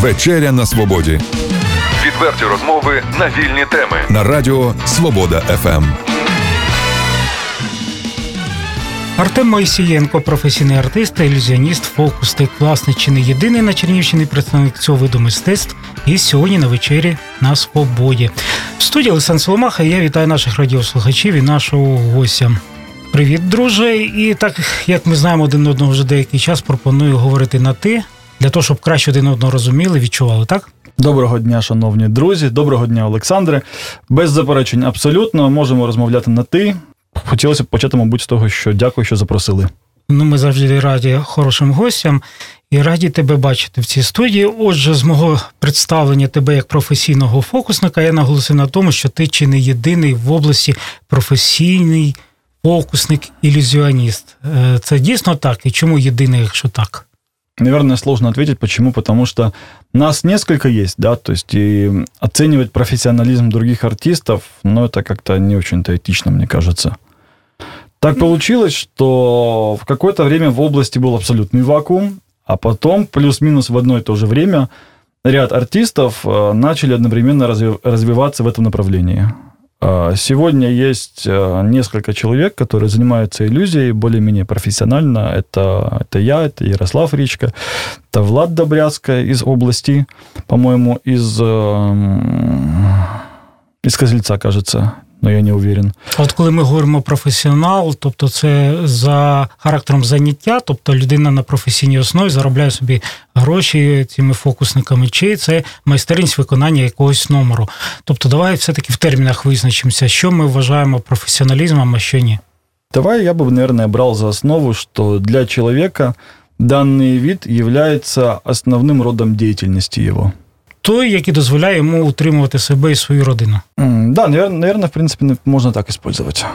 Вечеря на свободі. Відверті розмови на вільні теми на Радіо Свобода ФМ. Артем Моїсієнко, професійний артист та ілюзіоніст, фокусник, власне, чи не єдиний на Чернівщині представник цього виду мистецтв. І сьогодні на вечері на свободі. В студії Олександр Соломаха. і Я вітаю наших радіослухачів і нашого гостя. Привіт, друже! І так як ми знаємо один одного вже деякий час, пропоную говорити на ти для того, щоб краще один одного розуміли, відчували, так? Доброго дня, шановні друзі, доброго дня, Олександре. Без заперечень, абсолютно можемо розмовляти на ти. Хотілося б почати, мабуть, з того, що дякую, що запросили. Ну, ми завжди раді хорошим гостям і раді тебе бачити в цій студії. Отже, з мого представлення тебе як професійного фокусника, я наголосив на тому, що ти чи не єдиний в області професійний фокусник, ілюзіоніст. Е, це дійсно так? І чому єдиний, якщо так? Наверное, сложно ответить. Почему? Потому что нас несколько есть, да, то есть и оценивать профессионализм других артистов, ну, это как-то не очень-то этично, мне кажется. Так получилось, что в какое-то время в области был абсолютный вакуум, а потом плюс-минус в одно и то же время ряд артистов э, начали одновременно развиваться в этом направлении. А, сегодня есть э, несколько человек, которые занимаются иллюзией более-менее профессионально. Это, это я, это Ярослав Ричка, это Влад Добряцка из области, по-моему, из, эм, из Козельца, кажется але я не уверен. От коли ми говоримо професіонал, тобто це за характером заняття, тобто людина на професійній основі заробляє собі гроші цими фокусниками, чи це майстерність виконання якогось номеру. Тобто, давай все-таки в термінах визначимося, що ми вважаємо професіоналізмом, а що ні. Давай я бы, наверное, брал за основу, что для человека данный вид является основным родом деятельности его. той, який дозволяє йому утримувати себе і свою родину. Mm, да, наверное, в принципі, можна так использовать.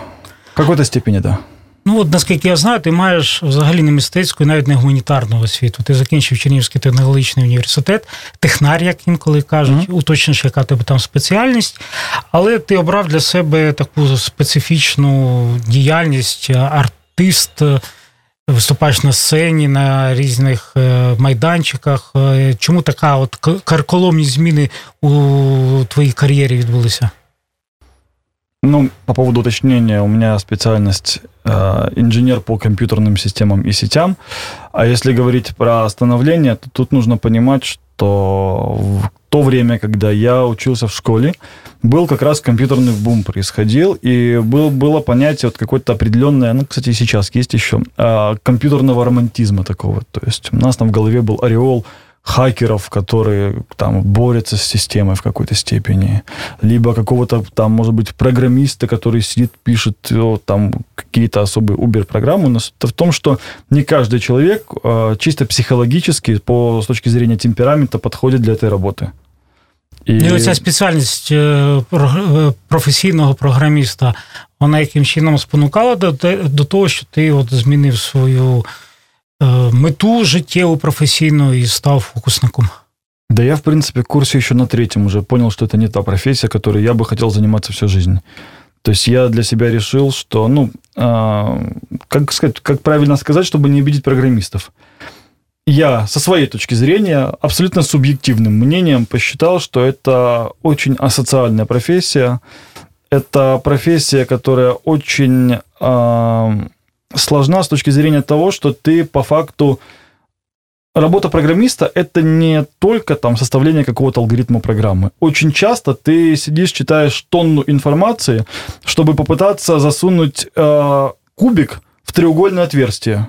В какой-то степені, да. Ну, от наскільки я знаю, ти маєш взагалі не мистецьку і навіть не гуманітарну освіту. Ти закінчив Чернігівський технологічний університет, технар, як інколи кажуть, mm-hmm. уточниш, яка тебе там спеціальність, але ти обрав для себе таку специфічну діяльність, артист виступаєш на сцені на різних е, майданчиках. Е, чому така от карколомні зміни у твоїй кар'єрі відбулися? Ну, по поводу уточнения, у меня специальность э, инженер по компьютерным системам и сетям. А если говорить про становление, то тут нужно понимать, что в то время, когда я учился в школе, был как раз компьютерный бум происходил, и был, было понятие вот какое-то определенное, ну, кстати, сейчас есть еще, э, компьютерного романтизма такого. То есть у нас там в голове был ореол хакеров, которые там борются с системой в какой-то степени, либо какого-то там, может быть, программиста, который сидит, пишет там какие-то особые Uber-программы. Но в том, что не каждый человек э, чисто психологически, по, с точки зрения темперамента, подходит для этой работы. І... і оця спеціальність професійного програміста, вона яким чином спонукала до до того, що ти от змінив свою мету життєву професійну і став фокусником? Да я, в принципе, в курсе еще на третьем уже понял, что это не та профессия, которой я бы хотел заниматься всю жизнь. То есть я для себя решил, что, ну, э, как сказать, как правильно сказать, чтобы не обидеть программистов. Я со своей точки зрения, абсолютно субъективным мнением посчитал, что это очень асоциальная профессия. Это профессия, которая очень э, сложна с точки зрения того, что ты по факту Работа программиста – это не только там составление какого-то алгоритма программы. Очень часто ты сидишь, читаешь тонну информации, чтобы попытаться засунуть э, кубик в треугольное отверстие.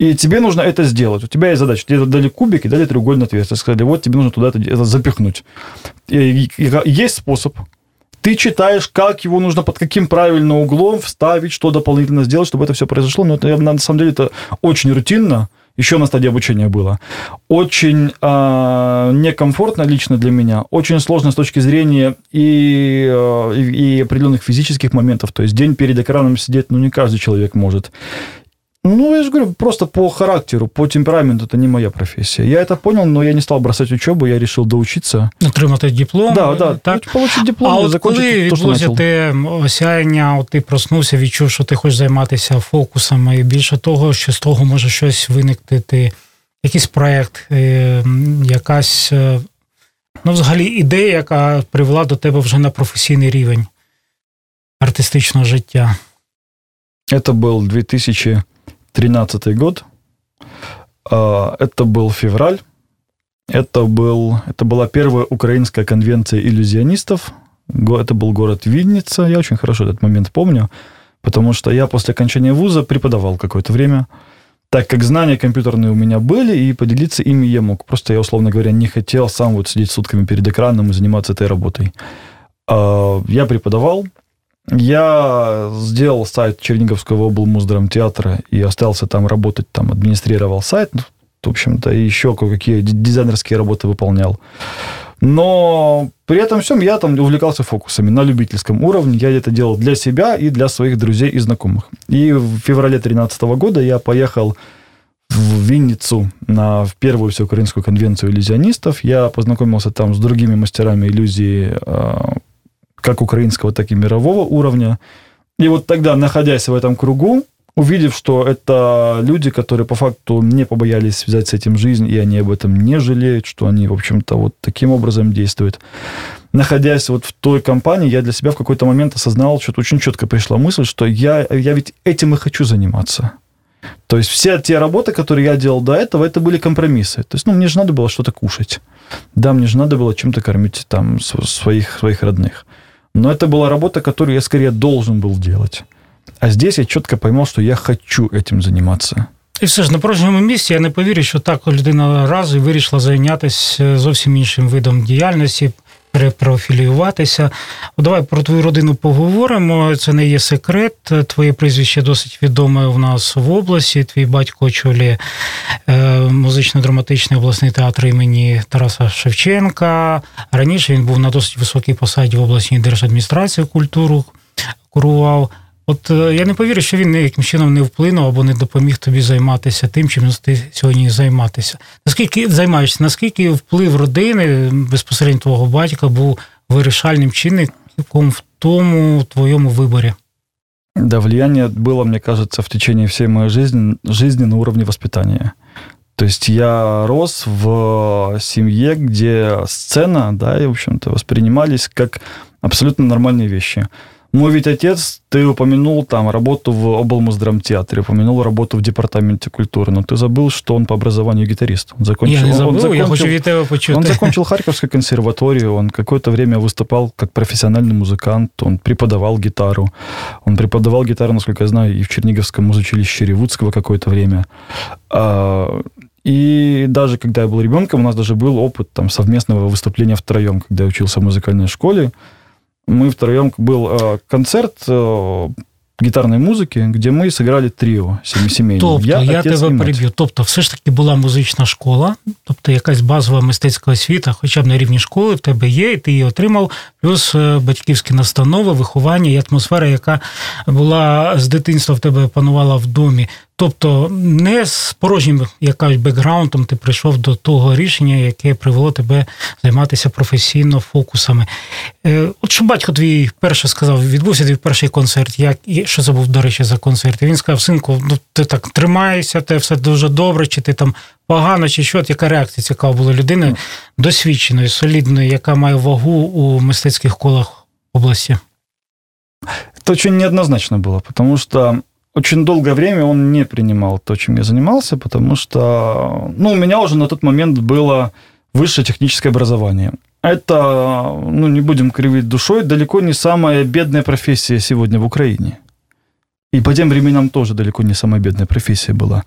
И тебе нужно это сделать. У тебя есть задача. Тебе дали кубик и дали треугольное отверстие. Сказали, вот тебе нужно туда это запихнуть. И есть способ ты читаешь, как его нужно, под каким правильным углом вставить, что дополнительно сделать, чтобы это все произошло. Но это, на самом деле это очень рутинно, еще на стадии обучения было. Очень э, некомфортно лично для меня, очень сложно с точки зрения и, э, и определенных физических моментов. То есть день перед экраном сидеть, ну, не каждый человек может. Ну, я же говорю, просто по характеру, по темпераменту это не моя профессия. Я это понял, но я не стал бросать учебу, я решил доучиться. Отримати диплом. Да, да, так. Получить диплом, а от коли відбулося те осяяння, от ти проснувся, відчув, що ти хочеш займатися фокусами, і більше того, що з того може щось виникнути якийсь проєкт, якась ну, взагалі ідея, яка привела до тебе вже на професійний рівень артистичного життя? Это был 2013 год. Это был февраль. Это, был, это была первая украинская конвенция иллюзионистов. Это был город Винница. Я очень хорошо этот момент помню, потому что я после окончания вуза преподавал какое-то время так как знания компьютерные у меня были, и поделиться ими я мог. Просто я, условно говоря, не хотел сам вот сидеть сутками перед экраном и заниматься этой работой. А, я преподавал, я сделал сайт Черниговского облмуздрамтеатра и остался там работать, там администрировал сайт, в общем-то, и еще кое-какие дизайнерские работы выполнял. Но при этом всем я там увлекался фокусами на любительском уровне. Я это делал для себя и для своих друзей и знакомых. И в феврале 2013 года я поехал в Винницу на в первую всеукраинскую конвенцию иллюзионистов. Я познакомился там с другими мастерами иллюзии а, как украинского, так и мирового уровня. И вот тогда, находясь в этом кругу, увидев, что это люди, которые по факту не побоялись связать с этим жизнь, и они об этом не жалеют, что они, в общем-то, вот таким образом действуют. Находясь вот в той компании, я для себя в какой-то момент осознал, что очень четко пришла мысль, что я, я ведь этим и хочу заниматься. То есть все те работы, которые я делал до этого, это были компромиссы. То есть, ну, мне же надо было что-то кушать. Да, мне же надо было чем-то кормить там своих, своих родных. Но это была работа, которую я скорее должен был делать. А здесь я чітко поймав, що я хочу этим заниматься. І все ж на порожньому місці я не повірю, що так людина разу вирішила зайнятися зовсім іншим видом діяльності, перепрофілюватися. Давай про твою родину поговоримо. Це не є секрет. Твоє прізвище досить відоме в нас в області. Твій батько очолює е, музично-драматичний обласний театр імені Тараса Шевченка. Раніше він був на досить високій посаді в обласній держадміністрації культуру курував. От е, я не повірю, що він ніяким чином не вплинув або не допоміг тобі займатися тим, чим ти сьогодні займатися. Наскільки займаєшся, наскільки вплив родини безпосередньо твого батька був вирішальним чинником в тому твоєму виборі? Да, влияние было, мне кажется, в течение всей моей жизни, жизни на уровне воспитания. То есть я рос в семье, где сцена, да, и, в общем-то, воспринимались как абсолютно нормальные вещи. Мой ведь отец, ты упомянул там работу в облмуздрамтеатре, упомянул работу в департаменте культуры, но ты забыл, что он по образованию гитарист. Он закончил, я не забыл, он закончил, я хочу від тебе почути. Он закончил Харьковскую консерваторию, он какое-то время выступал как профессиональный музыкант, он преподавал гитару, он преподавал гитару, насколько я знаю, и в Черниговском музучилище Ревудского какое-то время. А, и даже когда я был ребенком, у нас даже был опыт там, совместного выступления втроем, когда я учился в музыкальной школе мы втроем был э, концерт э, гітарної музики, де ми зіграли тріо сімейне. Тобто, я, я тебе переб'ю. Тобто, все ж таки була музична школа, тобто якась базова мистецька освіта, хоча б на рівні школи в тебе є, і ти її отримав, плюс е, батьківські настанови, виховання і атмосфера, яка була з дитинства в тебе панувала в домі. Тобто не з порожнім якась бекграундом ти прийшов до того рішення, яке привело тебе займатися професійно фокусами. Е, от що батько твій перше сказав, відбувся твій перший концерт. Як і що це був, до речі, за концерт? І Він сказав: синку, ну ти так тримаєшся, те все дуже добре, чи ти там погано, чи що? Яка реакція цікава була людини досвідченої, солідної, яка має вагу у мистецьких колах області? Это очень неоднозначно было, потому что очень долгое время он не принимал то, чем я занимался, потому что, ну, у меня уже на тот момент было высшее техническое образование. Это, ну, не будем кривить душой, далеко не самая бедная профессия сегодня в Украине. И по тем временам тоже далеко не самая бедная профессия была.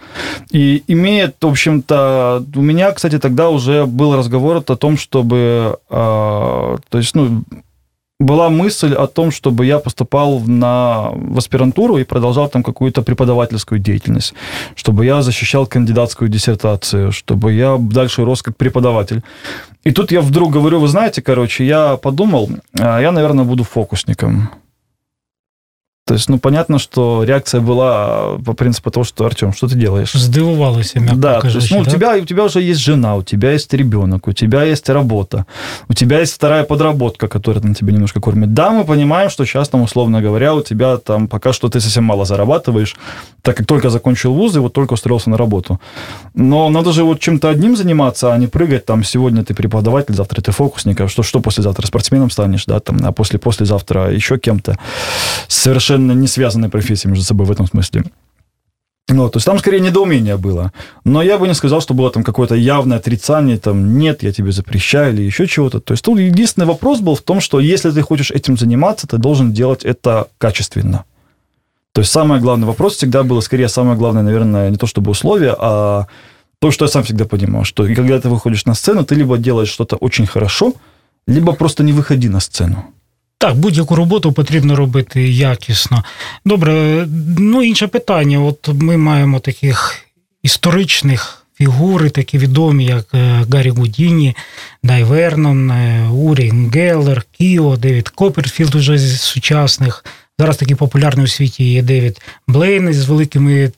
И имеет, в общем-то, у меня, кстати, тогда уже был разговор о том, чтобы, э, то есть, ну, была мысль о том, чтобы я поступал на, в аспирантуру и продолжал там какую-то преподавательскую деятельность, чтобы я защищал кандидатскую диссертацию, чтобы я дальше рос как преподаватель. И тут я вдруг говорю, вы знаете, короче, я подумал, а, я, наверное, буду фокусником. То есть, ну, понятно, что реакция была по принципу того, что, Артем, что ты делаешь? Сдивувалося, мягко Да, кажучи, то есть, ну, да? у, тебя, у тебя уже есть жена, у тебя есть ребенок, у тебя есть работа, у тебя есть вторая подработка, которая на тебя немножко кормит. Да, мы понимаем, что сейчас, там, условно говоря, у тебя там пока что ты совсем мало зарабатываешь, так как только закончил вуз и вот только устроился на работу. Но надо же вот чем-то одним заниматься, а не прыгать там, сегодня ты преподаватель, завтра ты фокусник, а что, что послезавтра спортсменом станешь, да, там, а после-послезавтра еще кем-то. Совершенно совершенно не связанные профессии между собой в этом смысле. Ну, то есть там скорее недоумение было. Но я бы не сказал, что было там какое-то явное отрицание, там, нет, я тебе запрещаю или еще чего-то. То есть тут единственный вопрос был в том, что если ты хочешь этим заниматься, ты должен делать это качественно. То есть самый главный вопрос всегда было, скорее, самое главное, наверное, не то чтобы условие, а то, что я сам всегда понимал, что когда ты выходишь на сцену, ты либо делаешь что-то очень хорошо, либо просто не выходи на сцену. Так, будь-яку роботу потрібно робити якісно. Добре, ну інше питання. От ми маємо таких історичних фігури, такі відомі, як е, Гаррі Гудіні, Дай Вернон, е, Урі Геллер, Кіо, Девід Копперфілд уже з сучасних. Зараз такий популярний у світі є Девід Блейн з великими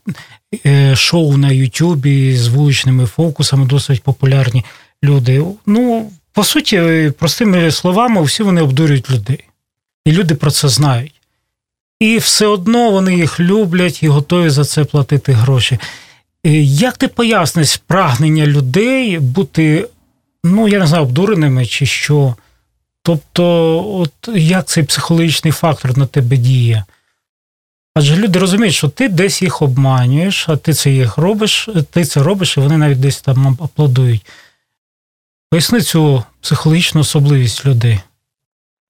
е, шоу на Ютубі, з вуличними фокусами, досить популярні люди. Ну, по суті, простими словами, всі вони обдурюють людей. І люди про це знають. І все одно вони їх люблять і готові за це платити гроші. Як ти поясниш прагнення людей бути, ну, я не знаю, обдуреними чи що? Тобто, от як цей психологічний фактор на тебе діє? Адже люди розуміють, що ти десь їх обманюєш, а ти це їх робиш, ти це робиш, і вони навіть десь там аплодують. Поясни цю психологічну особливість людей.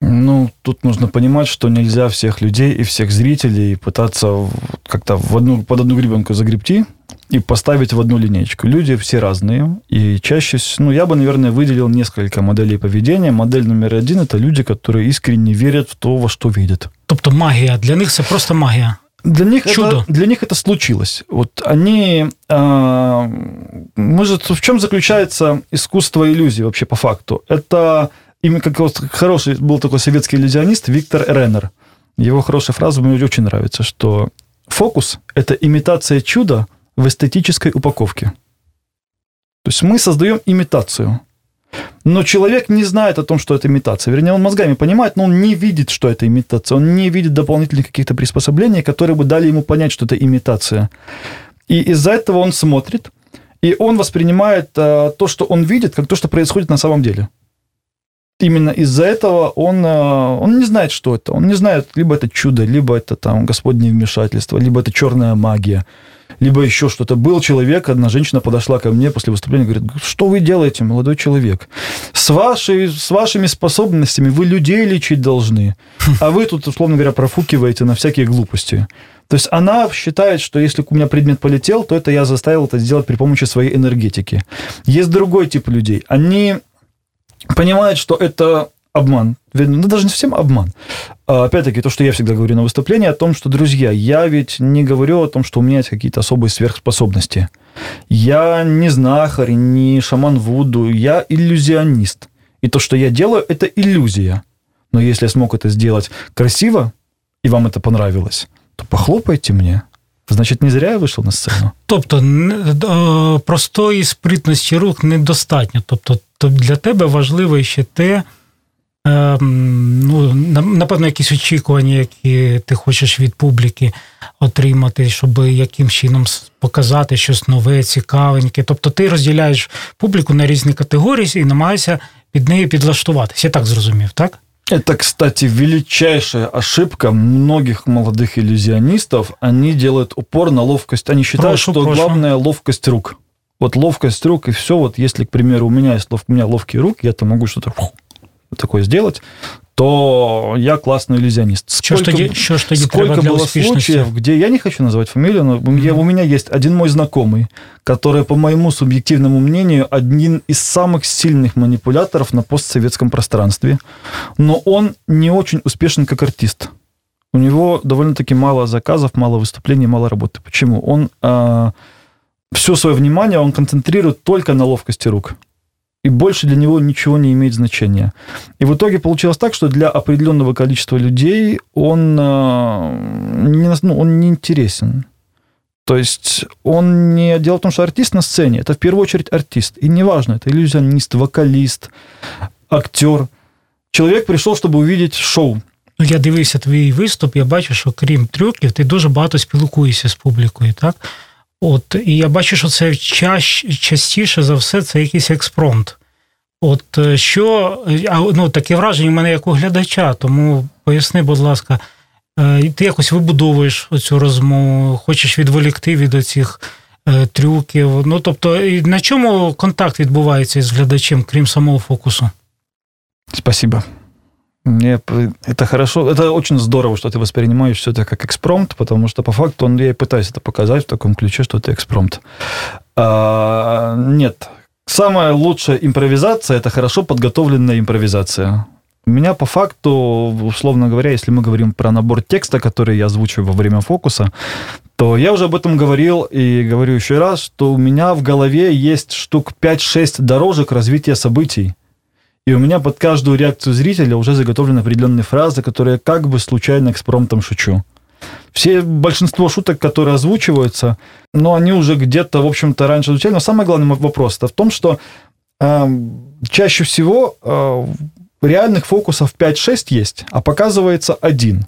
Ну, тут нужно понимать, что нельзя всех людей и всех зрителей пытаться как-то в одну, под одну гребенку загребти и поставить в одну линейку. Люди все разные, и чаще, ну, я бы, наверное, выделил несколько моделей поведения. Модель номер один – это люди, которые искренне верят в то, во что видят. Тобто магия. Для них это просто магия. Для них, Чудо. Это, для них это случилось. Вот они... Э, мы же, в чем заключается искусство иллюзии вообще по факту? Это именно как вот хороший был такой советский иллюзионист Виктор Реннер. Его хорошая фраза мне очень нравится, что фокус – это имитация чуда в эстетической упаковке. То есть мы создаем имитацию. Но человек не знает о том, что это имитация. Вернее, он мозгами понимает, но он не видит, что это имитация. Он не видит дополнительных каких-то приспособлений, которые бы дали ему понять, что это имитация. И из-за этого он смотрит, и он воспринимает а, то, что он видит, как то, что происходит на самом деле именно из-за этого он, э, он не знает, что это. Он не знает, либо это чудо, либо это там Господне вмешательство, либо это черная магия, либо еще что-то. Был человек, одна женщина подошла ко мне после выступления, говорит, что вы делаете, молодой человек? С, вашей, с вашими способностями вы людей лечить должны, а вы тут, условно говоря, профукиваете на всякие глупости. То есть она считает, что если у меня предмет полетел, то это я заставил это сделать при помощи своей энергетики. Есть другой тип людей. Они понимает, что это обман. Ну, даже не совсем обман. А, опять-таки, то, что я всегда говорю на выступлении, о том, что, друзья, я ведь не говорю о том, что у меня есть какие-то особые сверхспособности. Я не знахарь, не шаман Вуду, я иллюзионист. И то, что я делаю, это иллюзия. Но если я смог это сделать красиво, и вам это понравилось, то похлопайте мне. Значить, не зря я вийшов на сцену. Тобто е, простої спритності рук недостатньо. Тобто, для тебе важливо ще те, ем, ну, напевно, якісь очікування, які ти хочеш від публіки отримати, щоб яким чином показати щось нове, цікавеньке. Тобто ти розділяєш публіку на різні категорії і намагаєшся під неї підлаштуватися. Я так зрозумів, так? Это, кстати, величайшая ошибка многих молодых иллюзионистов. Они делают упор на ловкость. Они считают, прошу, что прошу. главное ловкость рук. Вот ловкость рук и все. Вот если, к примеру, у меня есть лов... у меня ловкие руки, я там могу что-то такое сделать, то я классный иллюзионист. Сколько, что, ж тоді сколько было случаев, где я не хочу назвать фамилию, но mm-hmm. я, у меня есть один мой знакомый, который, по моему субъективному мнению, один из самых сильных манипуляторов на постсоветском пространстве, но он не очень успешен как артист. У него довольно-таки мало заказов, мало выступлений, мало работы. Почему? Он э, все свое внимание он концентрирует только на ловкости рук. и больше для него ничего не имеет значения. И в итоге получилось так, что для определенного количества людей он, э, не, ну, он не интересен. То есть он не... Дело в том, что артист на сцене – это в первую очередь артист. И неважно, это иллюзионист, вокалист, актер. Человек прийшов, щоб увидеть шоу. Ну, я дивився твій виступ, я бачу, що крім трюків, ти дуже багато спілкуєшся з публікою, так? От, І я бачу, що це чаще, частіше за все це якийсь експромт. От що, ну, таке враження в мене як у глядача, тому поясни, будь ласка, ти якось вибудовуєш оцю розмову, хочеш відволікти від оцих трюків. Ну, тобто, на чому контакт відбувається з глядачем, крім самого фокусу? Спасибо. Мне это хорошо, это очень здорово, что ты воспринимаешь все это как экспромт, потому что по факту он, я и пытаюсь это показать в таком ключе, что это экспромт. А, нет, самая лучшая импровизация – это хорошо подготовленная импровизация. У меня по факту, условно говоря, если мы говорим про набор текста, который я озвучиваю во время фокуса, то я уже об этом говорил и говорю еще раз, что у меня в голове есть штук 5-6 дорожек развития событий. И у меня под каждую реакцию зрителя уже заготовлены определенные фразы, которые как бы случайно экспромтом шучу. Все, большинство шуток, которые озвучиваются, но они уже где-то, в общем-то, раньше звучали. Но самый главный вопрос -то в том, что э, чаще всего э, реальных фокусов 5-6 есть, а показывается один.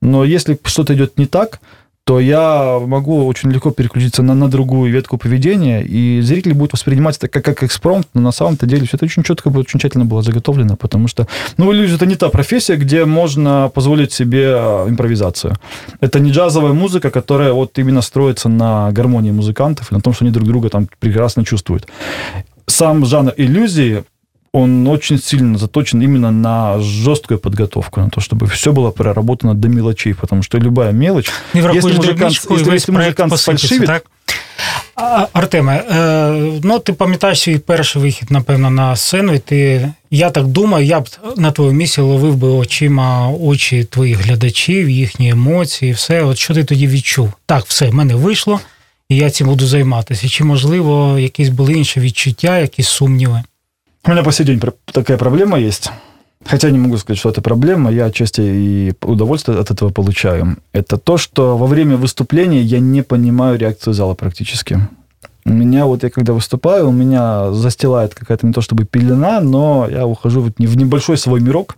Но если что-то идет не так, то я могу очень легко переключиться на, на другую ветку поведения, и зритель будет воспринимать это как, как экспромт, но на самом-то деле все это очень четко, очень тщательно было заготовлено, потому что, ну, иллюзия – это не та профессия, где можно позволить себе а, импровизацию. Это не джазовая музыка, которая вот именно строится на гармонии музыкантов и на том, что они друг друга там прекрасно чувствуют. Сам жанр иллюзии он очень сильно заточен именно на жесткую подготовку, на то, чтобы все было проработано до мелочей, потому что любая мелочь... Не если музыкант, если, если музикант фальшивит... Так? Артеме, ну ти пам'ятаєш свій перший вихід, напевно, на сцену, і ти, я так думаю, я б на твоєму місці ловив би очима очі твоїх глядачів, їхні емоції, все. От що ти тоді відчув? Так, все, в мене вийшло, і я цим буду займатися. Чи, можливо, якісь були інші відчуття, якісь сумніви? У меня по сей день такая проблема есть. Хотя не могу сказать, что это проблема, я отчасти и удовольствие от этого получаю. Это то, что во время выступления я не понимаю реакцию зала практически. У меня вот я когда выступаю, у меня застилает какая-то не то чтобы пелена, но я ухожу в небольшой свой мирок,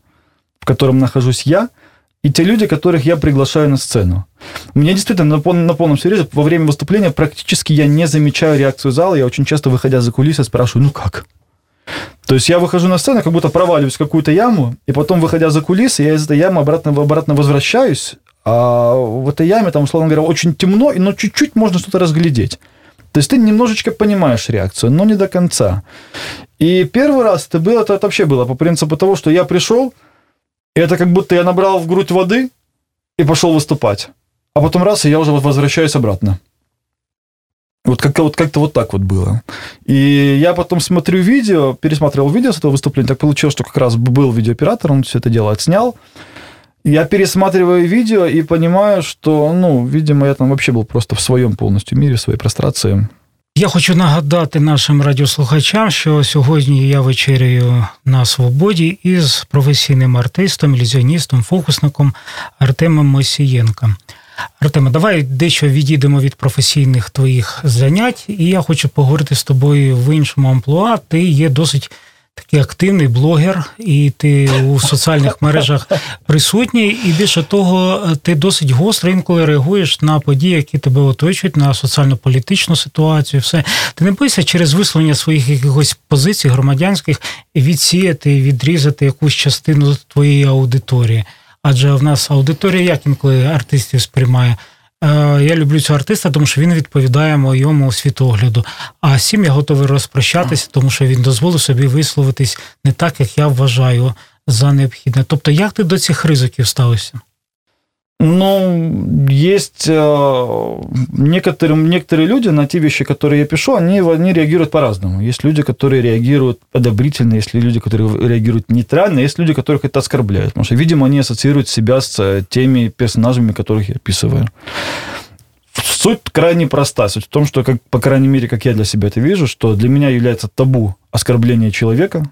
в котором нахожусь я, и те люди, которых я приглашаю на сцену. У меня действительно на, пол, на полном серьезе во время выступления практически я не замечаю реакцию зала. Я очень часто, выходя за кулисы, спрашиваю, ну как? То есть я выхожу на сцену, как будто проваливаюсь в какую-то яму, и потом, выходя за кулисы, я из этой ямы обратно, обратно возвращаюсь, а в этой яме, там, условно говоря, очень темно, но чуть-чуть можно что-то разглядеть. То есть ты немножечко понимаешь реакцию, но не до конца. И первый раз это было, это, вообще было по принципу того, что я пришел, и это как будто я набрал в грудь воды и пошел выступать. А потом раз, и я уже возвращаюсь обратно. Вот как-то вот, как вот так вот было. И я потом смотрю видео, пересматривал видео с этого выступления, так получилось, что как раз был видеооператор, он все это дело отснял. Я пересматриваю видео и понимаю, что, ну, видимо, я там вообще был просто в своем полностью мире, в своей прострации. Я хочу нагадати нашим радіослухачам, що сьогодні я вечеряю на свободі із професійним артистом, ілюзіоністом, фокусником Артемом Мосієнком. Артеме, давай дещо відійдемо від професійних твоїх занять, і я хочу поговорити з тобою в іншому амплуа. Ти є досить такий активний блогер, і ти у соціальних мережах присутній, і більше того, ти досить гостро інколи реагуєш на події, які тебе оточують, на соціально-політичну ситуацію. Все ти не боїшся через висловлення своїх якихось позицій громадянських відсіяти, відрізати якусь частину твоєї аудиторії адже в нас аудиторія як інколи артистів сприймає. Я люблю цього артиста, тому що він відповідає моєму світогляду. А сім я готовий розпрощатися, тому що він дозволив собі висловитись не так, як я вважаю за необхідне. Тобто, як ти до цих ризиків ставишся? Ну, есть э, некоторые, некоторые люди на те вещи, которые я пишу, они, они реагируют по-разному. Есть люди, которые реагируют одобрительно, есть люди, которые реагируют нейтрально, есть люди, которых это оскорбляет. Потому что, видимо, они ассоциируют себя с э, теми персонажами, которых я описываю. Суть крайне проста. Суть в том, что, как, по крайней мере, как я для себя это вижу, что для меня является табу оскорбление человека,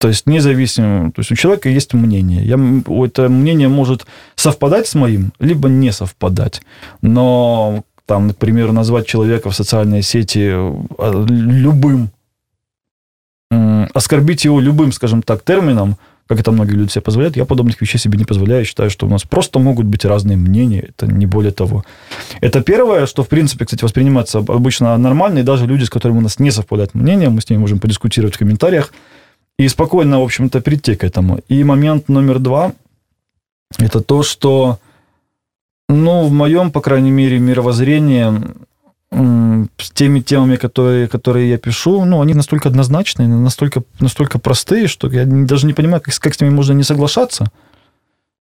то есть независимо, то есть у человека есть мнение. Я, это мнение может совпадать с моим, либо не совпадать. Но там, например, назвать человека в социальной сети а, любым, оскорбить его любым, скажем так, термином, как это многие люди себе позволяют, я подобных вещей себе не позволяю. Считаю, что у нас просто могут быть разные мнения, это не более того. Это первое, что, в принципе, кстати, воспринимается обычно нормально, и даже люди, с которыми у нас не совпадает мнение, мы с ними можем подискутировать в комментариях, и спокойно, в общем-то, прийти к этому. И момент номер два – это то, что, ну, в моем, по крайней мере, мировоззрении с теми темами, которые, которые я пишу, ну, они настолько однозначные, настолько, настолько простые, что я даже не понимаю, как, как с ними можно не соглашаться.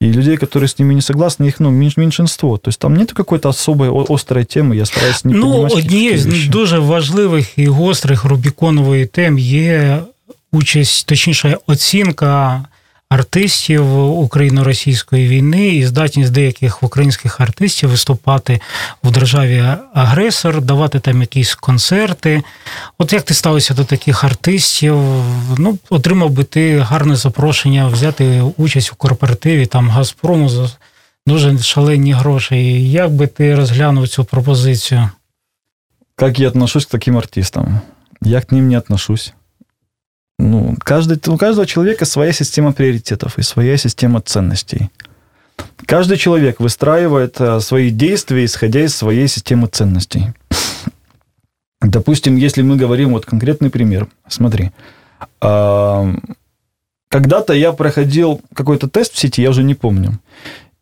И людей, которые с ними не согласны, их ну, меньшинство. То есть там нет какой-то особой острої теми, я стараюсь не Ну, однією з дуже важливих і гострих Рубіконової тем є участь, точніше, оцінка артистів україно-російської війни і здатність деяких українських артистів виступати в державі агресор, давати там якісь концерти. От як ти ставишся до таких артистів? Ну, отримав би ти гарне запрошення взяти участь у корпоративі там Газпрому за дуже шалені гроші. Як би ти розглянув цю пропозицію? Как я отношусь к таким артистам? Я к ним не отношусь. Ну, каждый, у каждого человека своя система приоритетов и своя система ценностей. Каждый человек выстраивает э, свои действия, исходя из своей системы ценностей. Допустим, если мы говорим, вот конкретный пример. Смотри. А, когда-то я проходил какой-то тест в сети, я уже не помню.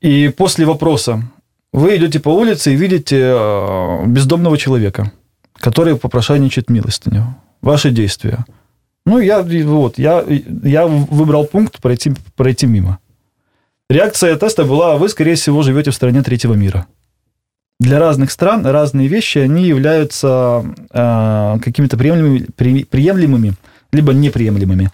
И после вопроса вы идете по улице и видите э, бездомного человека, который попрошайничает милостыню. Ваши действия – ну, я, вот, я, я выбрал пункт пройти, пройти мимо. Реакция теста была, вы, скорее всего, живете в стране третьего мира. Для разных стран разные вещи, они являются э, какими-то приемлемыми, при, приемлемыми, либо неприемлемыми.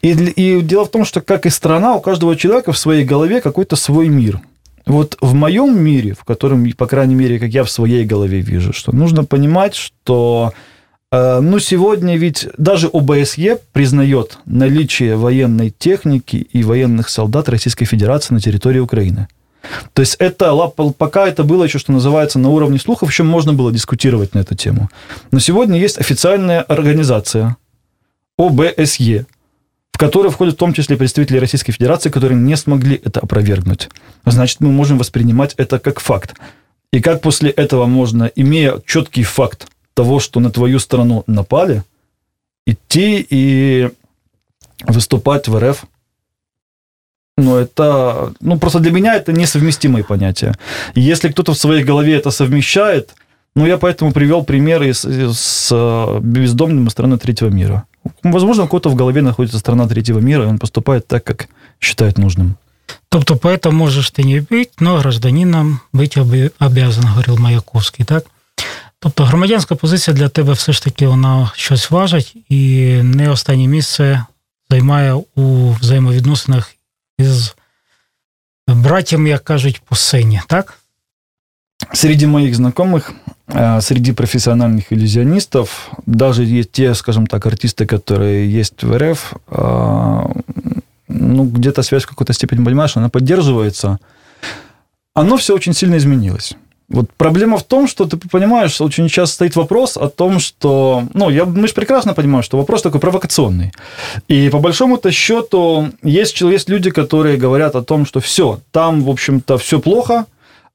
И, и дело в том, что, как и страна, у каждого человека в своей голове какой-то свой мир. Вот в моем мире, в котором, по крайней мере, как я в своей голове вижу, что нужно понимать, что Э, ну, сегодня ведь даже ОБСЕ признает наличие военной техники и военных солдат Российской Федерации на территории Украины. То есть это пока это было еще, что называется, на уровне слухов, еще можно было дискутировать на эту тему. Но сегодня есть официальная организация ОБСЕ, в которой входят в том числе представители Российской Федерации, которые не смогли это опровергнуть. Значит, мы можем воспринимать это как факт. И как после этого можно, имея четкий факт того, что на твою страну напали, идти и выступать в РФ. Ну, это, ну, просто для меня это несовместимые понятия. если кто-то в своей голове это совмещает, ну, я поэтому привел примеры с, с бездомным из страны третьего мира. Возможно, у кого-то в голове находится страна третьего мира, и он поступает так, как считает нужным. Тобто поэтому можешь ты не быть, но гражданином быть обязан, говорил Маяковский, так? Тобто громадянська позиція для тебе все ж таки вона щось важить і не останнє місце займає у взаємовідносинах із братьями, як кажуть, по сцені, так? Среди моих знакомых, среди профессиональных иллюзионистов, даже есть те, скажем так, артисты, которые есть в РФ, ну, где-то связь в какой-то степени, понимаешь, она поддерживается. Оно все очень сильно изменилось. Вот проблема в том, что ты понимаешь, очень часто стоит вопрос о том, что, ну, я, мы же прекрасно понимаем, что вопрос такой провокационный. И по большому-то счету есть, есть люди, которые говорят о том, что все, там, в общем-то, все плохо,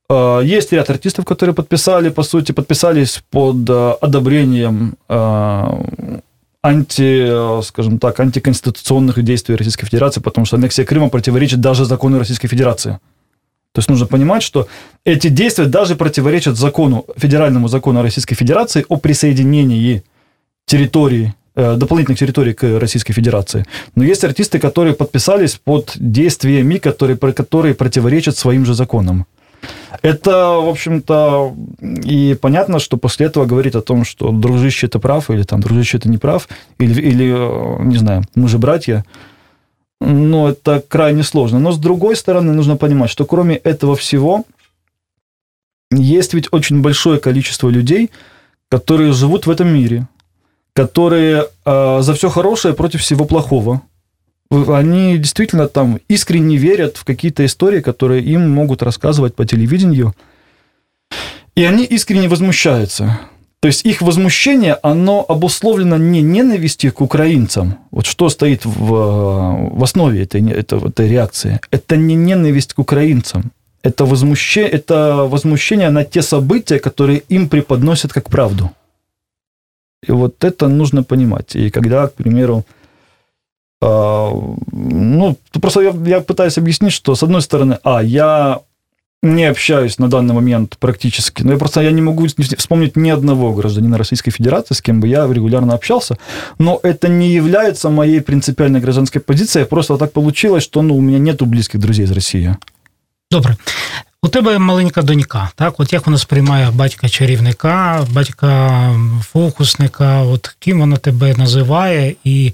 э, есть ряд артистов, которые подписали, по сути, подписались под э, одобрением э, анти, скажем так, антиконституционных действий Российской Федерации, потому что аннексия Крыма противоречит даже закону Российской Федерации. То есть нужно понимать, что эти действия даже противоречат закону, федеральному закону Российской Федерации о присоединении территории э, дополнительных территорий к Российской Федерации. Но есть артисты, которые подписались под действиями, которые, которые противоречат своим же законам. Это, в общем-то, и понятно, что после этого говорить о том, что дружище ты прав, или там дружище ты не прав, или, или э, не знаю, мы же братья, но это крайне сложно. Но с другой стороны, нужно понимать, что кроме этого всего, есть ведь очень большое количество людей, которые живут в этом мире, которые э, за все хорошее против всего плохого. Они действительно там искренне верят в какие-то истории, которые им могут рассказывать по телевидению. И они искренне возмущаются. То есть их возмущение, оно обусловлено не ненавистью к украинцам. Вот что стоит в, в основе этой, этой, этой реакции. Это не ненависть к украинцам. Это возмущение, это возмущение на те события, которые им преподносят как правду. И вот это нужно понимать. И когда, к примеру, а, ну, просто я, я пытаюсь объяснить, что, с одной стороны, а, я не общаюсь на данный момент практически, но я просто я не могу вспомнить ни одного гражданина Российской Федерации, с кем бы я регулярно общался, но это не является моей принципиальной гражданской позицией, просто так получилось, что ну, у меня нету близких друзей из России. Добре. У тебе маленька донька, так? От як вона сприймає батька чарівника, батька фокусника, от ким вона тебе називає, і,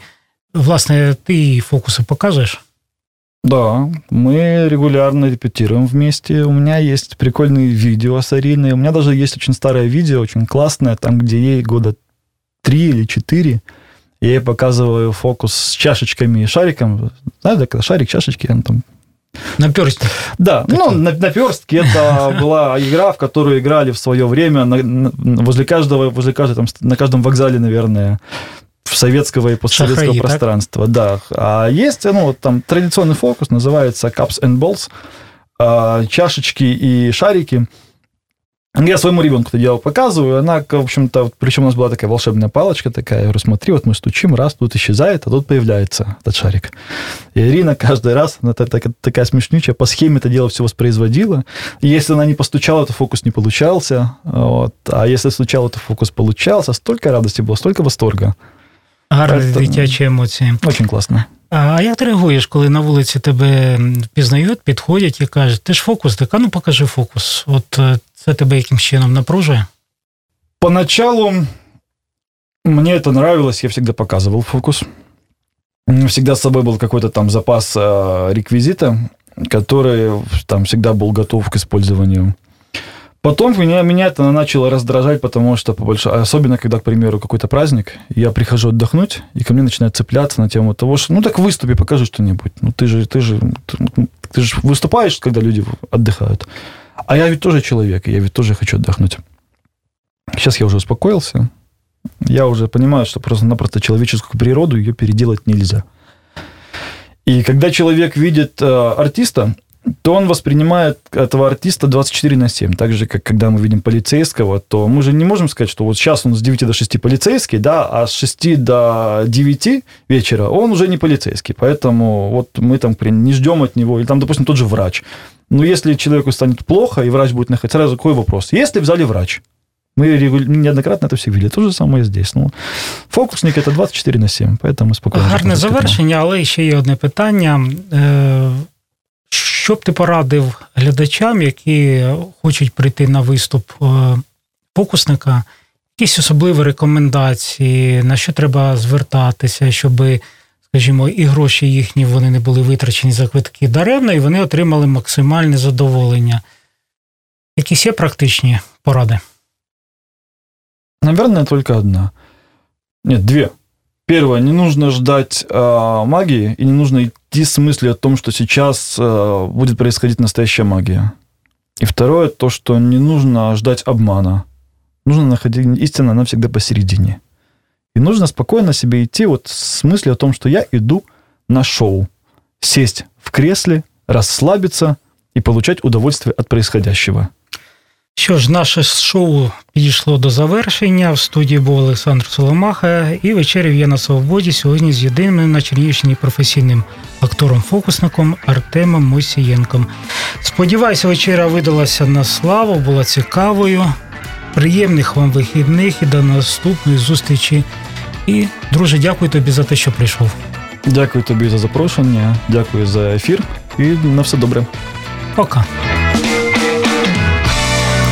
власне, ти їй фокуси показуєш? Да, мы регулярно репетируем вместе. У меня есть прикольные видео с Ариной. У меня даже есть очень старое видео, очень классное, там, где ей года три или четыре. Я ей показываю фокус с чашечками и шариком. Знаете, когда шарик, чашечки, он там Наперстки. Да, Такие. ну, наперстки это была игра, в которую играли в свое время на, на, возле каждого, возле каждого, там, на каждом вокзале, наверное, в советского и постсоветского Шахраи, пространства. Так? Да. А есть, ну, вот там традиционный фокус, называется Cups and Balls, а, чашечки и шарики – я своему ребенку это дело показываю, она, в общем-то, причем у нас была такая волшебная палочка такая, я говорю, смотри, вот мы стучим, раз, тут исчезает, а тут появляется этот шарик. И Ирина каждый раз, она такая, такая смешнючая, по схеме это дело все воспроизводила. И если она не постучала, то фокус не получался. Вот. А если стучала, то фокус получался. Столько радости было, столько восторга. Гарні дитячі емоції. Очень класно. А як ти реагуєш, коли на вулиці тебе пізнають, підходять і кажуть, ти ж фокусник, а ну покажи фокус. От це тебе якимсь чином напружує? Поначалу мне это нравилось, я всегда показывал фокус. Всегда с собой был какой-то там запас реквизита, который там всегда был готов к использованию. Потом меня, меня это начало раздражать, потому что, по больш... особенно когда, к примеру, какой-то праздник, я прихожу отдохнуть, и ко мне начинают цепляться на тему того, что, ну так выступи, покажи что-нибудь. Ну ты же, ты же, ты, ты же выступаешь, когда люди отдыхают. А я ведь тоже человек, и я ведь тоже хочу отдохнуть. Сейчас я уже успокоился. Я уже понимаю, что просто-напросто человеческую природу ее переделать нельзя. И когда человек видит э, артиста, то он воспринимает этого артиста 24 на 7. Так же, как когда мы видим полицейского, то мы же не можем сказать, что вот сейчас он с 9 до 6 полицейский, да, а с 6 до 9 вечера он уже не полицейский. Поэтому вот мы там не ждем от него, или там, допустим, тот же врач. Но если человеку станет плохо, и врач будет находиться, сразу какой вопрос? Если в зале врач, мы неоднократно это все видели. То же самое здесь. Ну, фокусник – это 24 на 7, поэтому спокійно. Гарне завершення, але ще є одне питання. Що б ти порадив глядачам, які хочуть прийти на виступ е, фокусника? Якісь особливі рекомендації, на що треба звертатися, щоб, скажімо, і гроші їхні вони не були витрачені за квитки даремно, і вони отримали максимальне задоволення. Якісь є практичні поради? Наверное, только одна. Нет, две. Первое, не нужно ждать э, магии и не нужно идти с мыслью о том, что сейчас э, будет происходить настоящая магия. И второе, то, что не нужно ждать обмана. Нужно находить истину, она всегда посередине. И нужно спокойно себе идти вот с мыслью о том, что я иду на шоу. Сесть в кресле, расслабиться и получать удовольствие от происходящего. Що ж, наше шоу підійшло до завершення. В студії був Олександр Соломаха і вечерів я на свободі сьогодні з єдиним на Чернігівщині професійним актором-фокусником Артемом Мосієнком. Сподіваюся, вечеря видалася на славу, була цікавою. Приємних вам вихідних і до наступної зустрічі. І, друже, дякую тобі за те, що прийшов. Дякую тобі за запрошення, дякую за ефір і на все добре. Пока.